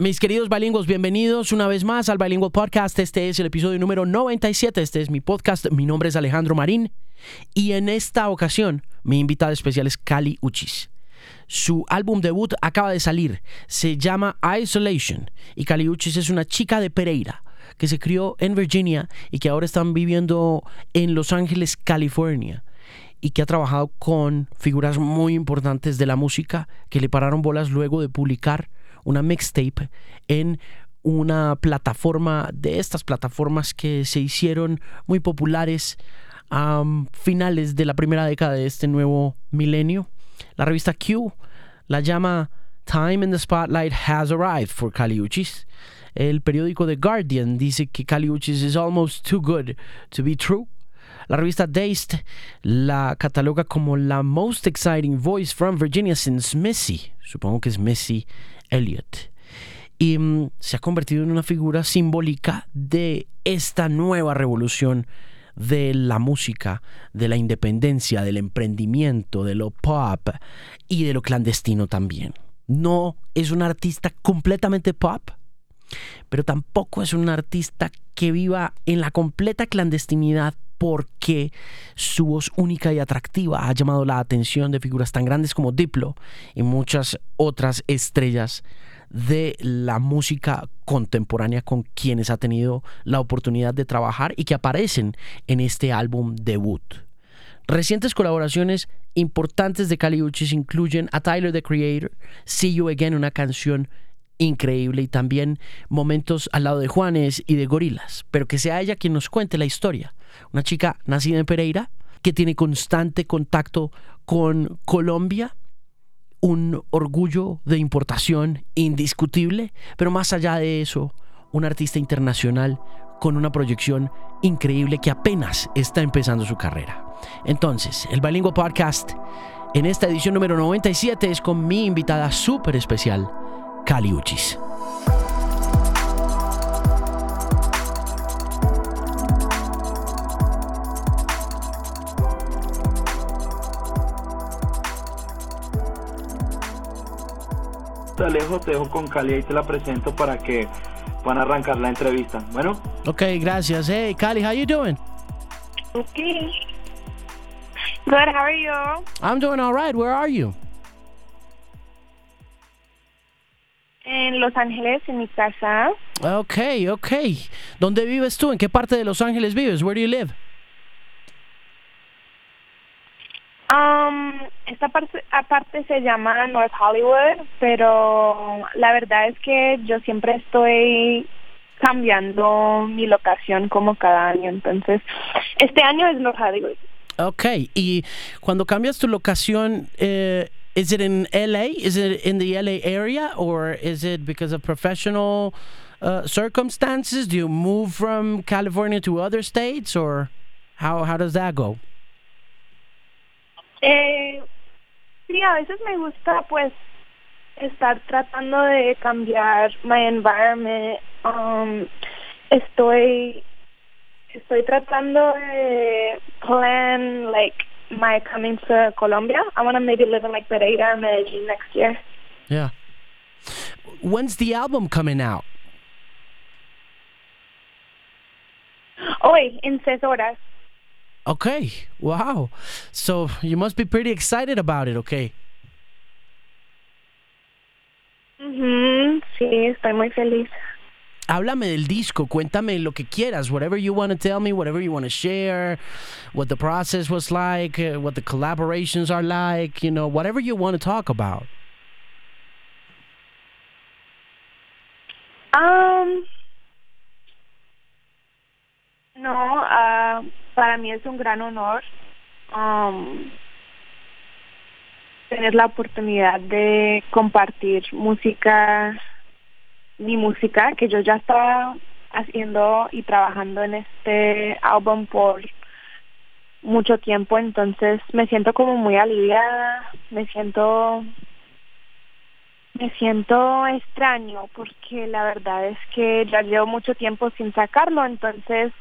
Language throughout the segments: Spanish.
Mis queridos bilingües, bienvenidos una vez más al Bilingual Podcast. Este es el episodio número 97. Este es mi podcast. Mi nombre es Alejandro Marín. Y en esta ocasión, mi invitada especial es Cali Uchis. Su álbum debut acaba de salir. Se llama Isolation. Y Cali Uchis es una chica de Pereira que se crió en Virginia y que ahora están viviendo en Los Ángeles, California y que ha trabajado con figuras muy importantes de la música que le pararon bolas luego de publicar una mixtape en una plataforma de estas plataformas que se hicieron muy populares a finales de la primera década de este nuevo milenio. La revista Q la llama Time in the Spotlight has arrived for Caliuchis. El periódico The Guardian dice que Caliuchis is almost too good to be true. La revista Dazed la cataloga como la most exciting voice from Virginia since Missy. Supongo que es Missy Elliot. Y mm, se ha convertido en una figura simbólica de esta nueva revolución de la música, de la independencia, del emprendimiento, de lo pop y de lo clandestino también. No es un artista completamente pop, pero tampoco es un artista que viva en la completa clandestinidad porque su voz única y atractiva ha llamado la atención de figuras tan grandes como Diplo y muchas otras estrellas de la música contemporánea con quienes ha tenido la oportunidad de trabajar y que aparecen en este álbum debut. Recientes colaboraciones importantes de Caliuchis incluyen a Tyler the Creator, See You Again, una canción increíble y también momentos al lado de Juanes y de Gorilas, pero que sea ella quien nos cuente la historia. Una chica nacida en Pereira que tiene constante contacto con Colombia, un orgullo de importación indiscutible, pero más allá de eso, un artista internacional con una proyección increíble que apenas está empezando su carrera. Entonces, el Bilingüe Podcast en esta edición número 97 es con mi invitada súper especial, Caliuchis. Alejo, te dejo con Cali y te la presento para que puedan arrancar la entrevista. Bueno. Ok, gracias. Hey, Cali, how you doing? Okay. Good, how are you? I'm doing all right. Where are you? En Los Ángeles, en mi casa. Ok, ok. ¿Dónde vives tú? ¿En qué parte de Los Ángeles vives? Where do you live? Um, esta parte aparte se llama North Hollywood, pero la verdad es que yo siempre estoy cambiando mi locación como cada año, entonces este año es North Hollywood. Ok, y cuando cambias tu locación, eh, is it in LA? Is it in the LA area, or is it because of professional uh, circumstances? Do you move from California to other states, or how how does that go? Eh, sí, a veces me gusta pues estar tratando de cambiar my environment. Um, estoy estoy tratando de plan like my coming to Colombia. I want to maybe live in like Pereira Medellin next year. Yeah. When's the album coming out? Hoy, en seis horas. Okay. Wow. So you must be pretty excited about it, okay? Mhm. Sí, estoy muy feliz. Háblame del disco, cuéntame lo que quieras, whatever you want to tell me, whatever you want to share, what the process was like, uh, what the collaborations are like, you know, whatever you want to talk about. Um, no, ah, para mí es un gran honor um, tener la oportunidad de compartir música, mi música, que yo ya estaba haciendo y trabajando en este álbum por mucho tiempo, entonces me siento como muy aliviada, me siento me siento extraño porque la verdad es que ya llevo mucho tiempo sin sacarlo, entonces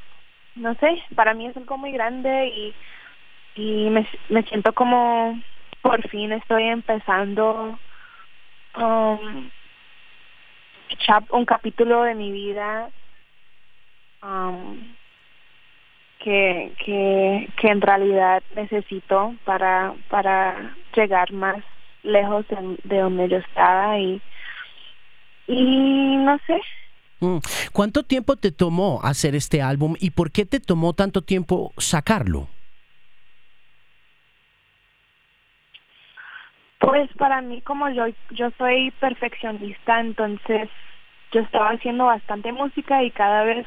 no sé, para mí es algo muy grande y y me, me siento como por fin estoy empezando um, un capítulo de mi vida um, que, que, que en realidad necesito para, para llegar más lejos de, donde yo estaba y, y no sé. Mm. ¿Cuánto tiempo te tomó hacer este álbum y por qué te tomó tanto tiempo sacarlo? Pues para mí como yo yo soy perfeccionista, entonces yo estaba haciendo bastante música y cada vez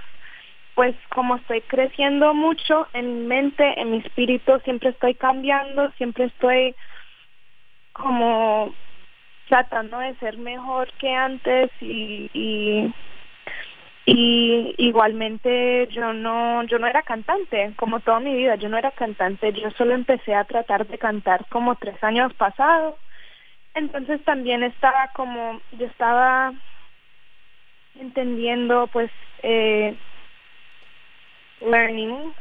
pues como estoy creciendo mucho en mi mente, en mi espíritu, siempre estoy cambiando, siempre estoy como tratando de ser mejor que antes y, y y igualmente yo no yo no era cantante como toda mi vida yo no era cantante yo solo empecé a tratar de cantar como tres años pasados entonces también estaba como yo estaba entendiendo pues eh, learning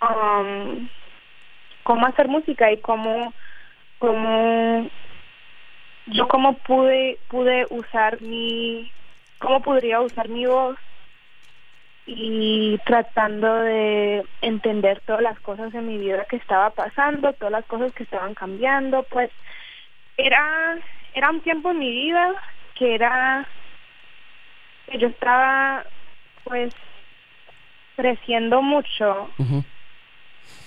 um, cómo hacer música y cómo cómo yo cómo pude pude usar mi cómo podría usar mi voz y tratando de entender todas las cosas en mi vida que estaba pasando, todas las cosas que estaban cambiando, pues era era un tiempo en mi vida que era que yo estaba pues creciendo mucho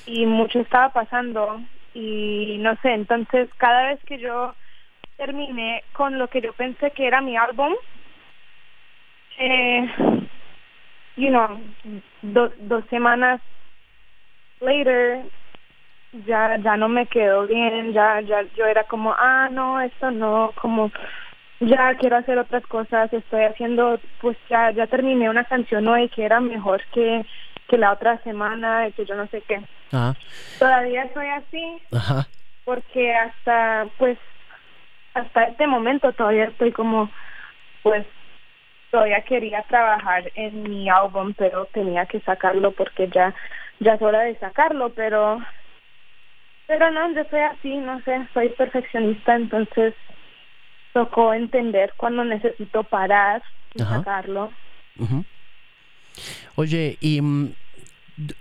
y mucho estaba pasando y no sé, entonces cada vez que yo terminé con lo que yo pensé que era mi álbum, eh, you know, dos semanas later ya ya no me quedó bien, ya ya yo era como, ah, no, esto no, como ya quiero hacer otras cosas, estoy haciendo, pues ya, ya terminé una canción hoy que era mejor que, que la otra semana, que yo no sé qué. Todavía estoy así, porque hasta, pues, hasta este momento todavía estoy como, pues, todavía quería trabajar en mi álbum, pero tenía que sacarlo porque ya, ya es hora de sacarlo, pero, pero no, yo soy así, no sé, soy perfeccionista, entonces tocó entender cuando necesito parar y sacarlo. Oye, ¿y mm,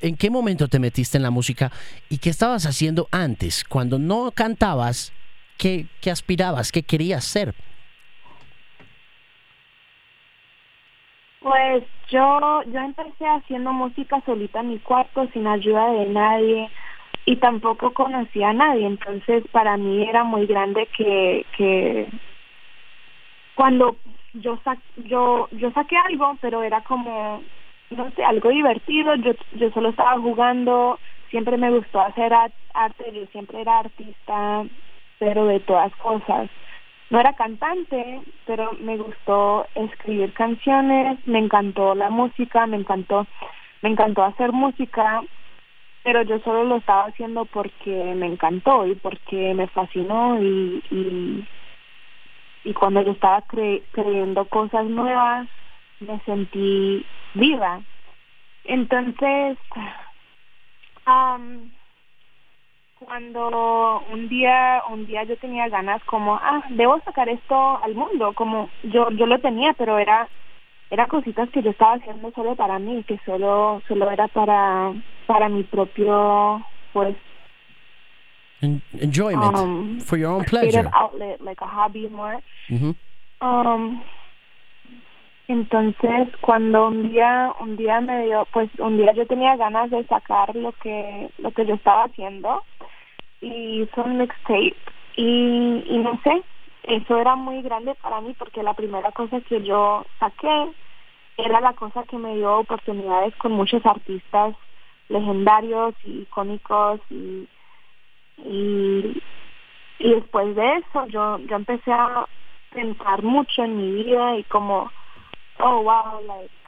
en qué momento te metiste en la música y qué estabas haciendo antes? Cuando no cantabas, ¿qué, qué aspirabas? ¿Qué querías ser? Pues yo, yo empecé haciendo música solita en mi cuarto, sin ayuda de nadie y tampoco conocía a nadie, entonces para mí era muy grande que, que cuando yo sa yo yo saqué algo pero era como no sé algo divertido. Yo yo solo estaba jugando siempre me gustó hacer arte yo siempre era artista pero de todas cosas no era cantante pero me gustó escribir canciones me encantó la música me encantó me encantó hacer música pero yo solo lo estaba haciendo porque me encantó y porque me fascinó y, y cuando yo estaba creyendo cosas nuevas me sentí viva. Entonces cuando un día un día yo tenía ganas como ah debo sacar esto al mundo como yo yo lo tenía pero era era cositas que yo estaba haciendo solo para mí que solo solo era para para mi propio pues enjoyment um, for your own pleasure. outlet, like a hobby more. um, entonces, cuando un día, un día me dio, pues un día yo tenía ganas de sacar lo que, lo que yo estaba haciendo y hizo un mixtape. Y, y no sé, eso era muy grande para mí porque la primera cosa que yo saqué era la cosa que me dio oportunidades con muchos artistas legendarios y icónicos y y, y después de eso yo, yo empecé a pensar mucho en mi vida y como, oh wow, like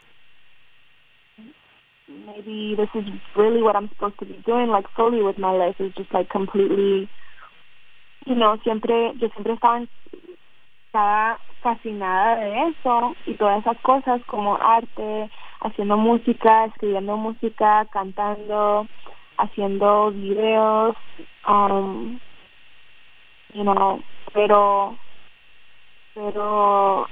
maybe this is really what I'm supposed to be doing, like fully with my life is just like completely, you know, siempre, yo siempre estaba, estaba fascinada de eso y todas esas cosas como arte, haciendo música, escribiendo música, cantando, haciendo videos, um, you know, pero, pero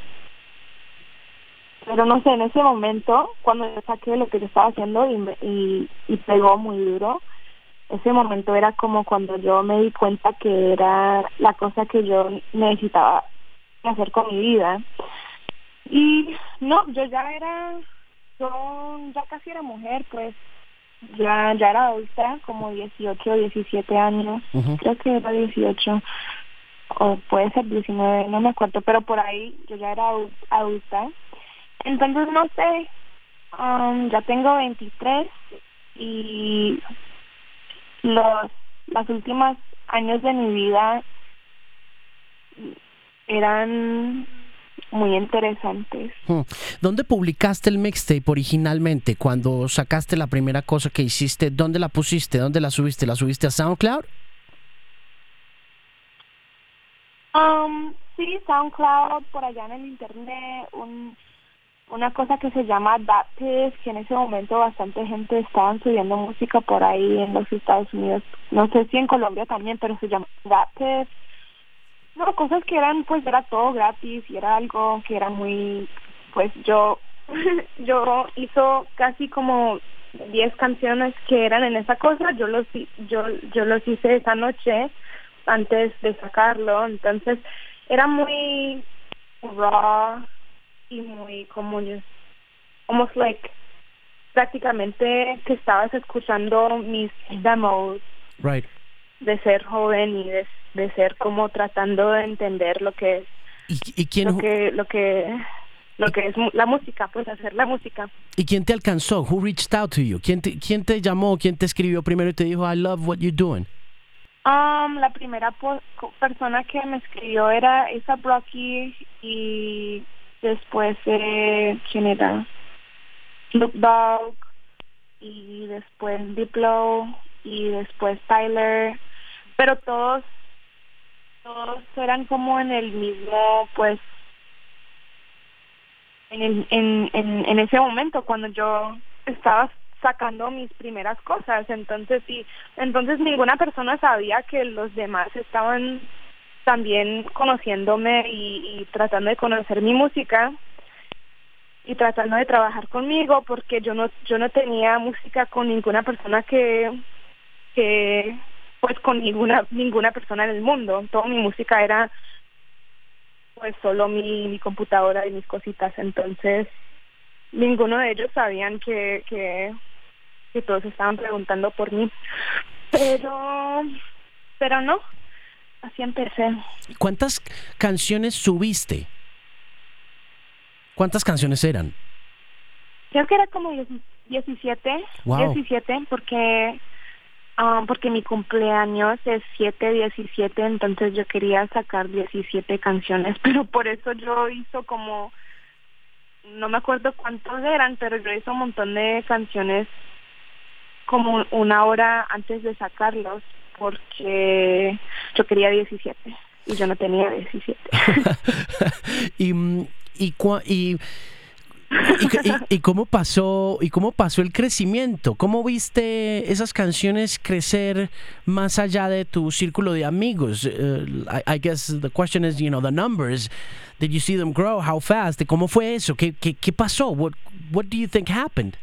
pero no sé, en ese momento, cuando yo saqué lo que yo estaba haciendo y, y, y pegó muy duro, ese momento era como cuando yo me di cuenta que era la cosa que yo necesitaba hacer con mi vida. Y no, yo ya era, yo ya casi era mujer, pues ya, ya era adulta, como 18, 17 años, creo que era 18 o puede ser 19, no me acuerdo, pero por ahí yo ya era adu- adulta. Entonces, no sé, um, ya tengo 23 y los las últimas años de mi vida eran muy interesantes. Hmm. ¿Dónde publicaste el mixtape originalmente? Cuando sacaste la primera cosa que hiciste, ¿dónde la pusiste? ¿Dónde la subiste? ¿La subiste a SoundCloud? Um, sí, SoundCloud, por allá en el internet, un, una cosa que se llama Baptist, que en ese momento bastante gente estaban subiendo música por ahí en los Estados Unidos. No sé si en Colombia también, pero se llama Baptist. No, cosas que eran, pues era todo gratis y era algo que era muy, pues yo, yo hizo casi como 10 canciones que eran en esa cosa, yo los, yo, yo los hice esa noche antes de sacarlo, entonces era muy raw y muy como yo, almost like prácticamente que estabas escuchando mis demos Right. de ser joven y de, de ser como tratando de entender lo que es ¿Y, y quién, lo que lo que lo que es la música pues hacer la música ¿Y quién te alcanzó? Who reached out to you? ¿Quién te, ¿Quién te llamó? ¿Quién te escribió primero y te dijo, I love what you're doing? Um, la primera persona que me escribió era esa Brocky y después eh, quién era Snoop Dogg y después Diplo y después Tyler pero todos todos eran como en el mismo pues en, el, en, en, en ese momento cuando yo estaba sacando mis primeras cosas. Entonces sí entonces ninguna persona sabía que los demás estaban también conociéndome y, tratando de conocer mi música y tratando de trabajar conmigo porque yo no yo no tenía música con ninguna persona que que pues con ninguna ninguna persona en el mundo. Toda mi música era pues solo mi, mi computadora y mis cositas. Entonces ninguno de ellos sabían que que que todos estaban preguntando por mí. Pero pero no así empecé ¿Cuántas canciones subiste? ¿Cuántas canciones eran? creo que era como 10 17 Wow. 17 porque ah, porque mi cumpleaños es 7 17 entonces yo quería sacar 17 canciones pero por eso yo hizo como no me acuerdo cuántos eran pero yo hice un montón de canciones como una hora antes de sacarlos porque yo quería 17 y yo no tenía 17 y, mm, y, cua- y, y, y- cómo pasó y cómo pasó el crecimiento. Cómo viste esas canciones crecer más allá de tu círculo de amigos Uh, I, I guess the question is you know the numbers. Did you see them grow how fast cómo fue eso qué qué, qué pasó what what do you think happened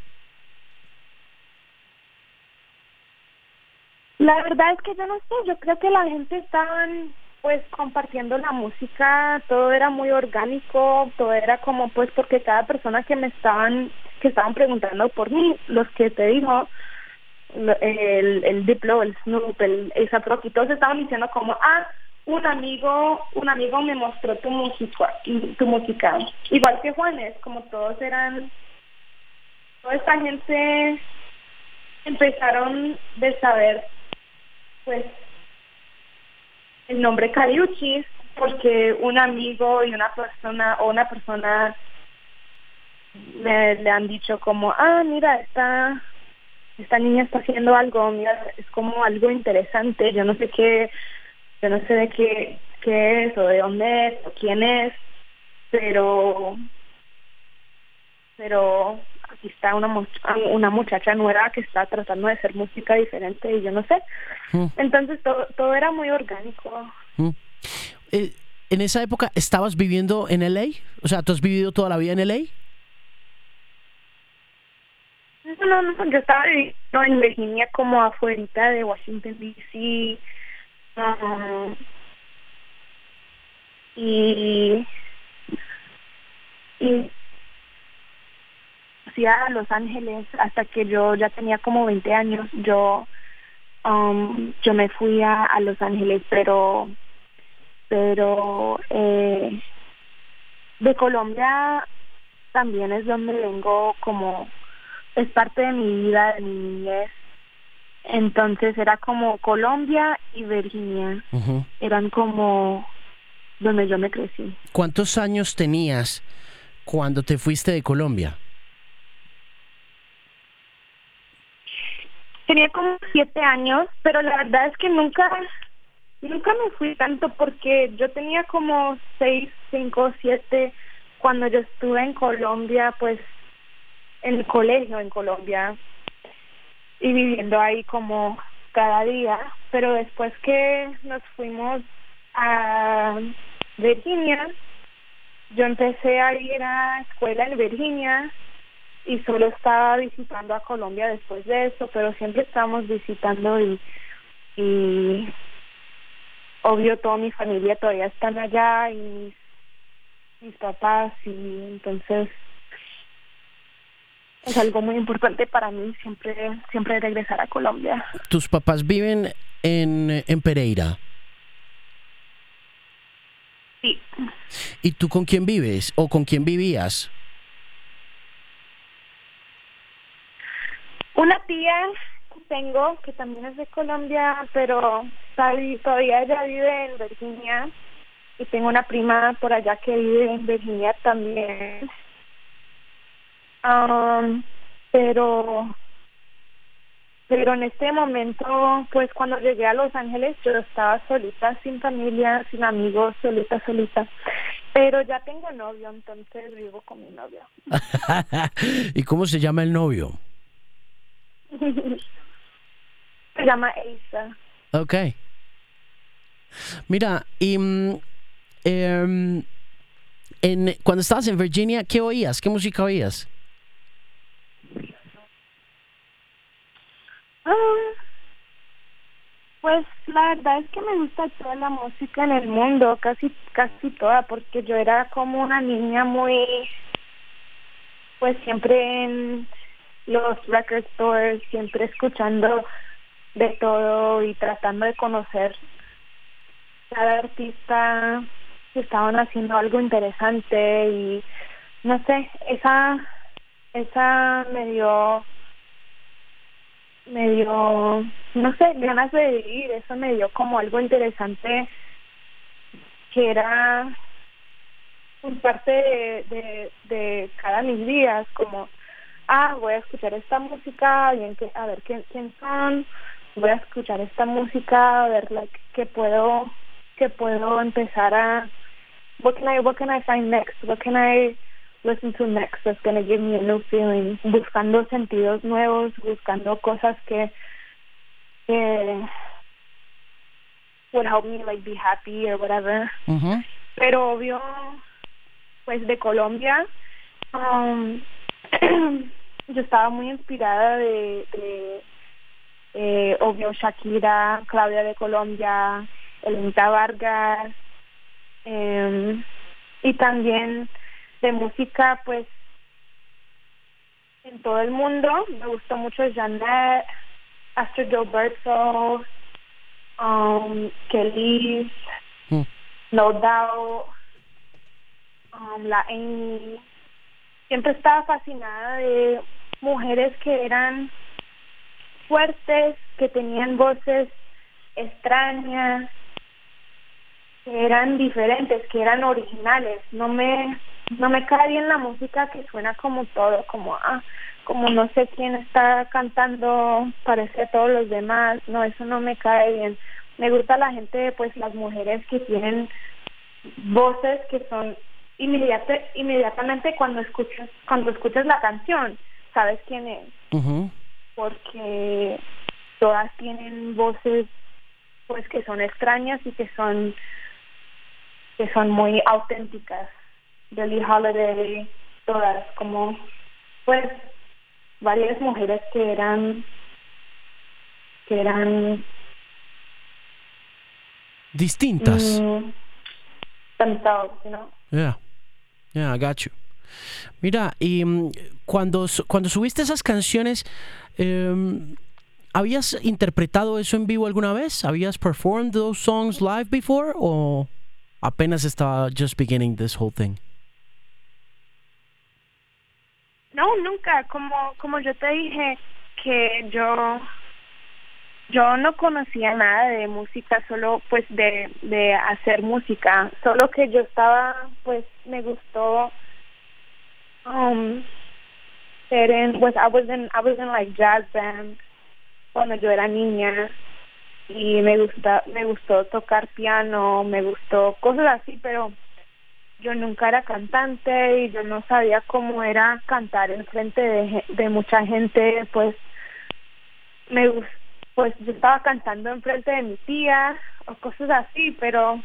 La verdad es que yo no sé, yo creo que la gente estaban pues compartiendo la música, todo era muy orgánico, todo era como pues porque cada persona que me estaban que estaban preguntando por mí, los que te dijo el, el Diplo, el Snoop, el A$AP Rocky, todos estaban diciendo como, ah, un amigo, un amigo me mostró tu música, tu música. Igual que Juanes, como todos eran, toda esta gente empezaron de saber pues el nombre Caliuchis porque un amigo y una persona o una persona le, le han dicho como ah mira esta esta niña está haciendo algo mira es como algo interesante yo no sé qué yo no sé de qué qué es o de dónde es o quién es pero pero aquí está una mu- una muchacha nueva que está tratando de hacer música diferente y yo no sé Hmm. entonces todo todo era muy orgánico Mm. Eh, en esa época estabas viviendo en LA o sea tú has vivido toda la vida en LA no, no, yo estaba viviendo en Virginia como afuera de Washington D.C. Um, y y a Los Ángeles hasta que yo ya tenía como 20 años. Yo um, yo me fui a, a Los Ángeles, pero pero eh, de Colombia también es donde vengo como es parte de mi vida, de mi niñez. Entonces era como Colombia y Virginia. Eran como donde yo me crecí. ¿Cuántos años tenías cuando te fuiste de Colombia? Tenía como siete años, pero la verdad es que nunca, nunca me fui tanto porque yo tenía como seis, cinco, siete. Cuando yo estuve en Colombia, pues en el colegio en Colombia y viviendo ahí como cada día, pero después que nos fuimos a Virginia, yo empecé a ir a escuela en Virginia y solo estaba visitando a Colombia después de eso, pero siempre estábamos visitando y, y obvio toda mi familia todavía están allá y mis papás y entonces es algo muy importante para mí siempre siempre regresar a Colombia. ¿Tus papás viven en, en Pereira? Sí. ¿Y tú con quién vives o con quién vivías? Una tía tengo que también es de Colombia, pero todavía ella vive en Virginia y tengo una prima por allá que vive en Virginia también. Um, pero pero en este momento, pues cuando llegué a Los Ángeles, yo estaba solita, sin familia, sin amigos, solita, solita. Pero ya tengo novio, entonces vivo con mi novio. ¿Y cómo se llama el novio? se llama Asa. Ok. Mira, y mm, em, en, cuando estabas en Virginia, ¿qué oías? ¿Qué música oías? Ah, pues la verdad es que me gusta toda la música en el mundo, casi casi toda, porque yo era como una niña muy, pues siempre en los record stores, siempre escuchando de todo y tratando de conocer cada artista que estaban haciendo algo interesante y no sé, esa esa me dio me dio, no sé, ganas de vivir, eso me dio como algo interesante que era un parte de, de, de cada mis días, como, ah, voy a escuchar esta música, bien que, a ver quién, quién son, voy a escuchar esta música, a ver like, que puedo, que puedo empezar a, what can I, what can I find next, what can I listen to next that's to give me a new feeling, buscando sentidos nuevos, buscando cosas que, que would help me like be happy or whatever. Pero obvio, pues de Colombia, um, yo estaba muy inspirada de, de eh, obvio Shakira, Claudia de Colombia, Elenita Vargas, eh, y también de música, pues en todo el mundo. Me gustó mucho Janet, Astrid Gilberto, um, Kelly, mm. No Doubt, um, la Amy. Siempre estaba fascinada de mujeres que eran fuertes, que tenían voces extrañas, que eran diferentes, que eran originales. No me no me cae bien la música que suena como todo, como ah, como no sé quién está cantando, parece a todos los demás, no, eso no me cae bien. Me gusta la gente, pues las mujeres que tienen voces que son inmediata, inmediatamente cuando escuchas cuando escuchas la canción, sabes quién es. Porque todas tienen voces pues que son extrañas y que son que son muy auténticas. Billie Holiday, todas, como, pues, varias mujeres que eran que eran distintas. mm, themselves, you know. Yeah, yeah, I got you. Mira, y mm, cuando, cuando subiste esas canciones, em, ¿habías interpretado eso en vivo alguna vez? ¿Habías performed those songs live before? ¿O apenas estaba just beginning this whole thing? No, nunca, como como yo te dije que yo yo no conocía nada de música, solo pues de de hacer música, solo que yo estaba pues me gustó um ser en pues I was in I was in like jazz band cuando yo era niña. Y me gusta me gustó tocar piano, me gustó cosas así, pero yo nunca era cantante y yo no sabía cómo era cantar en frente de, mucha gente, pues me pues yo estaba cantando en frente de mi tía o cosas así, pero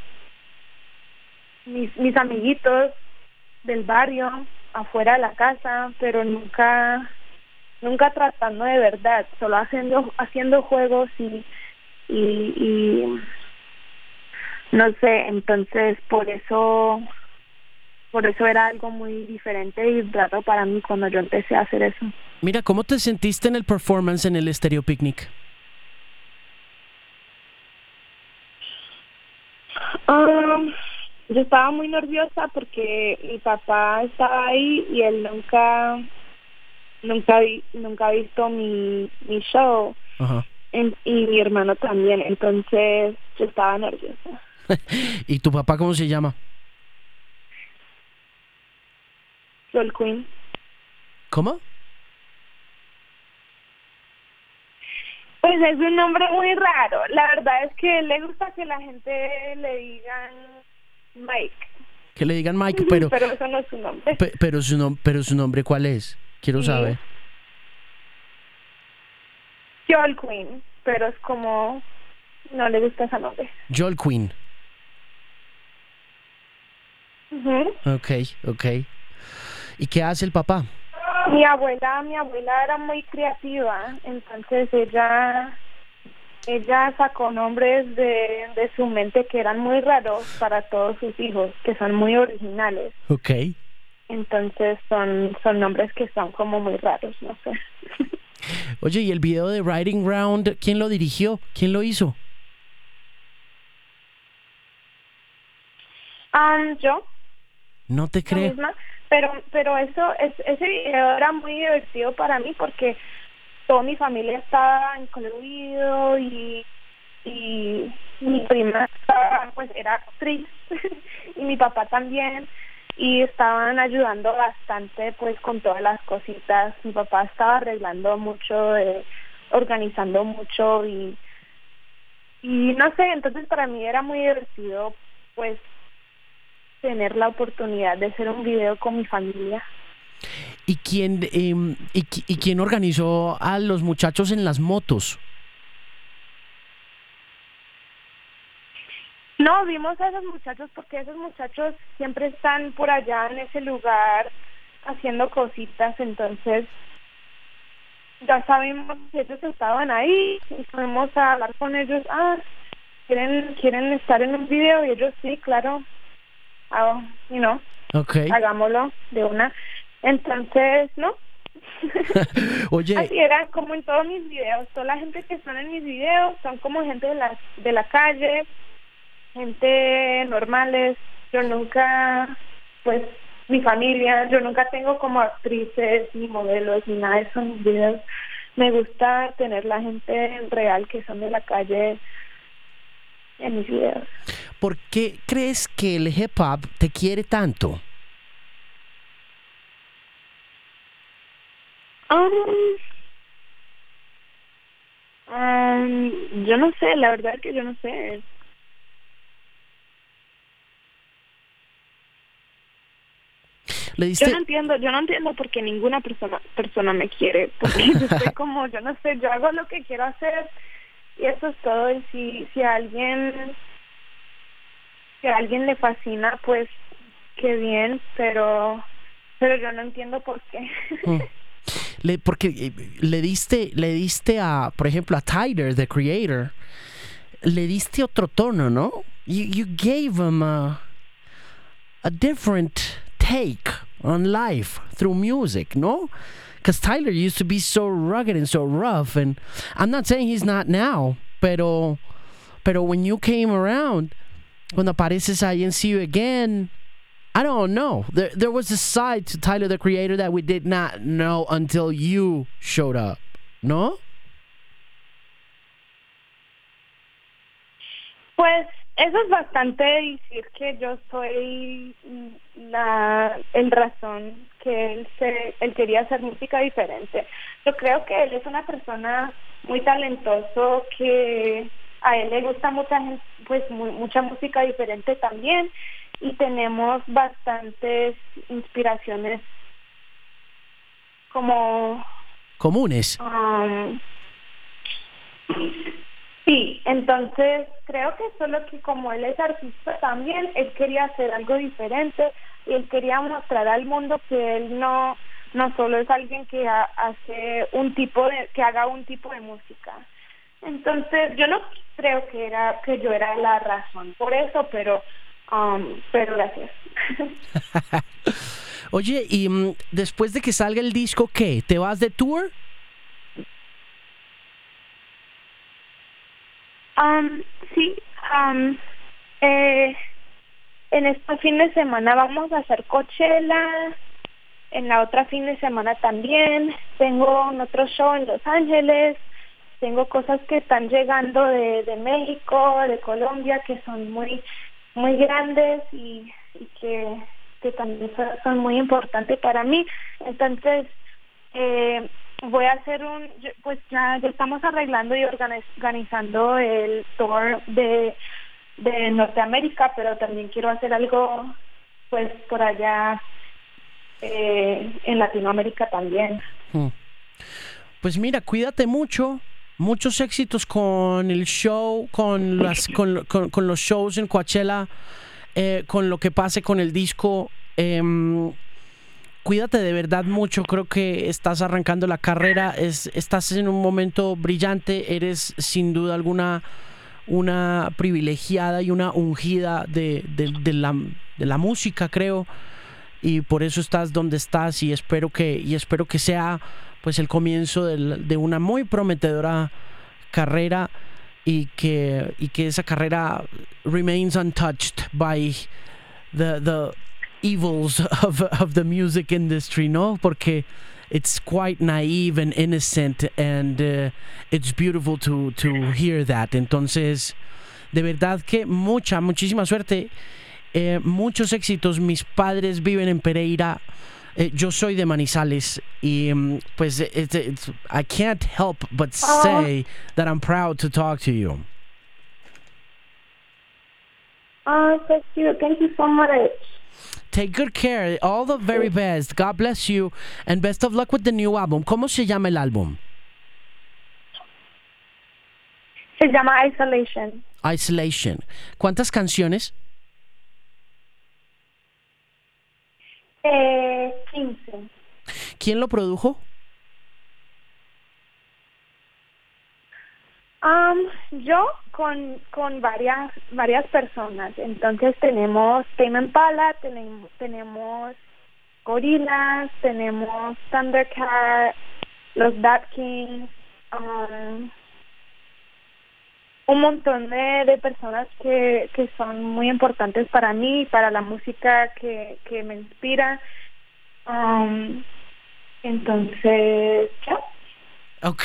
mis mis amiguitos del barrio afuera de la casa, pero nunca nunca tratando de verdad, solo haciendo haciendo juegos y y, y no sé, entonces por eso por eso era algo muy diferente y raro para mí cuando yo empecé a hacer eso. Mira, ¿cómo te sentiste en el performance en el Stereo Picnic? Um, yo estaba muy nerviosa porque mi papá estaba ahí y él nunca nunca vi- nunca ha visto mi mi show Ajá. en- y mi hermano también, entonces yo estaba nerviosa. ¿Y tu papá cómo se llama? Soul Queen. ¿Cómo? Pues es un nombre muy raro. La verdad es que le gusta que la gente le digan Mike, Que le digan Mike, pero, pero eso no es su nombre. pe- pero, su, nom- pero su nombre ¿cuál es? Quiero saber. Soul Queen, pero es como no le gusta ese nombre. Joel Queen. Ujú. Ok, ok. ¿Y qué hace el papá? Mi abuela, mi abuela era muy creativa, entonces ella ella sacó nombres de, de su mente que eran muy raros para todos sus hijos, que son muy originales. Ok. Entonces son son nombres que son como muy raros, no sé. Oye, ¿y el video de Riding Round, quién lo dirigió? ¿Quién lo hizo? Um, yo No te creo. misma, pero pero eso es, ese video era muy divertido para mí porque toda mi familia estaba incluido y y mi prima pues era actriz y mi papá también. Y estaban ayudando bastante pues con todas las cositas. Mi papá estaba arreglando mucho eh, organizando mucho y y no sé entonces para mí era muy divertido pues tener la oportunidad de hacer un video con mi familia ¿Y quién, em, y, y quién organizó a los muchachos en las motos? No, vimos a esos muchachos porque esos muchachos siempre están por allá en ese lugar haciendo cositas, entonces ya sabemos que ellos estaban ahí y fuimos a hablar con ellos, ah, quieren quieren estar en un video y ellos sí, claro, ah, you know, Ok. hagámoslo de una. Entonces, ¿no? Oye, Así era como en todos mis videos. Toda la gente que están en mis videos son como gente de la, de la calle, gente normales. Yo nunca, pues, mi familia, yo nunca tengo como actrices ni modelos ni nada de eso en mis videos. Me gusta tener la gente real que son de la calle en mis videos. ¿por qué crees que el hip hop te quiere tanto? Um, um, yo no sé, la verdad que yo no sé. Le Yo no entiendo, yo no entiendo por qué ninguna persona persona me quiere, porque yo estoy como, yo no sé, yo hago lo que quiero hacer y eso es todo. Y si si a alguien si a alguien le fascina, pues qué bien, pero pero yo no entiendo por qué. Mm. le, porque eh, le diste, le diste a, por ejemplo, a Tyler, the creator, le diste otro tono, ¿no? You, you gave him a, a different take on life through music, no? Because Tyler used to be so rugged and so rough, and I'm not saying he's not now, pero, pero when you came around, cuando apareces ahí en See You Again, I don't know. There, there was a side to Tyler the Creator that we did not know until you showed up, ¿no? Pues eso es bastante decir que yo soy la el razón que él se él quería hacer música diferente. Yo creo que él es una persona muy talentoso que a él le gusta mucha pues mucha música diferente también y tenemos bastantes inspiraciones como comunes. Um, sí, entonces creo que solo que como él es artista también, él quería hacer algo diferente y él quería mostrar al mundo que él no no solo es alguien que hace un tipo de que haga un tipo de música. Entonces, yo no creo que era que yo era la razón por eso, pero Um, pero gracias. Oye, y mm, después de que salga el disco, ¿qué? ¿Te vas de tour? Um, sí, um, eh, en este fin de semana vamos a hacer Coachella, en la otra fin de semana también, tengo otro show en Los Ángeles, tengo cosas que están llegando de, de México, de Colombia, que son muy muy grandes y, que, que, también son, muy importantes para mí. Entonces, eh, voy a hacer un, pues ya, estamos arreglando y organizando el tour de, de Norteamérica, pero también quiero hacer algo pues por allá eh, en Latinoamérica también. Hmm. Pues mira, cuídate mucho, muchos éxitos con el show, con, las, con, con, los shows en Coachella, eh, con lo que pase con el disco. Em, cuídate de verdad mucho, creo que estás arrancando la carrera, es, estás en un momento brillante, eres sin duda alguna una privilegiada y una ungida de, de, la, de la música, creo, y por eso estás donde estás y espero que, y espero que sea pues el comienzo de una muy prometedora carrera y que, y que esa carrera remains untouched by the, the evils of, of the music industry, ¿no? Porque it's quite naive and innocent and uh, it's beautiful to, to hear that. Entonces, de verdad que mucha, muchísima suerte, eh, muchos éxitos. Mis padres viven en Pereira. Eh, yo soy de Manizales y mm, pues it's, it's, I can't help but say that I'm proud to talk to you. Oh, thank you. Thank you so much. Take good care. All the very best. God bless you. And best of luck with the new album. ¿Cómo se llama el álbum? Se llama Isolation. Isolation. ¿Cuántas canciones? Eh, 15. ¿Quién lo produjo? Um, yo con, con varias varias personas. Entonces tenemos Tame Impala, tenemos, tenemos Gorillaz, tenemos Thundercat, los Bat un montón de, de personas que, que son muy importantes para mí, para la música que, que me inspira. Entonces, ya. Ok,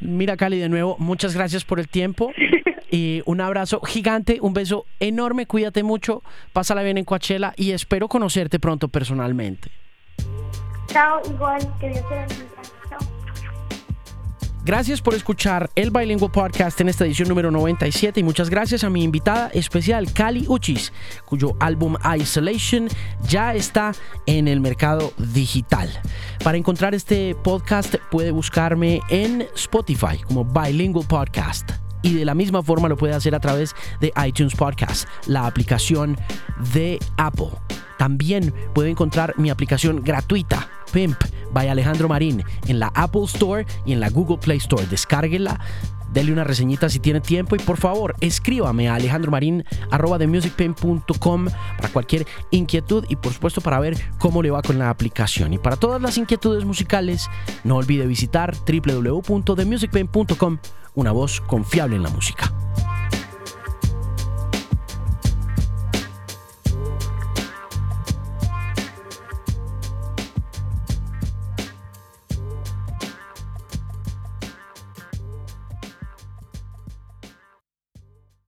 mira Cali de nuevo, muchas gracias por el tiempo y un abrazo gigante, un beso enorme, cuídate mucho, pásala bien en Coachella y espero conocerte pronto personalmente. Chao, igual, que Dios te bendiga. Gracias por escuchar el Bilingual Podcast en esta edición número 97 y muchas gracias a mi invitada especial Cali Uchis, cuyo álbum Isolation ya está en el mercado digital. Para encontrar este podcast puede buscarme en Spotify como Bilingual Podcast y de la misma forma lo puede hacer a través de iTunes Podcast, la aplicación de Apple. También puede encontrar mi aplicación gratuita, Pimp, by Alejandro Marín, en la Apple Store y en la Google Play Store. Descárguela dele una reseñita si tiene tiempo y por favor escríbame a alejandromarin.com para cualquier inquietud y por supuesto para ver cómo le va con la aplicación. Y para todas las inquietudes musicales, no olvide visitar www.themusicpain.com, una voz confiable en la música.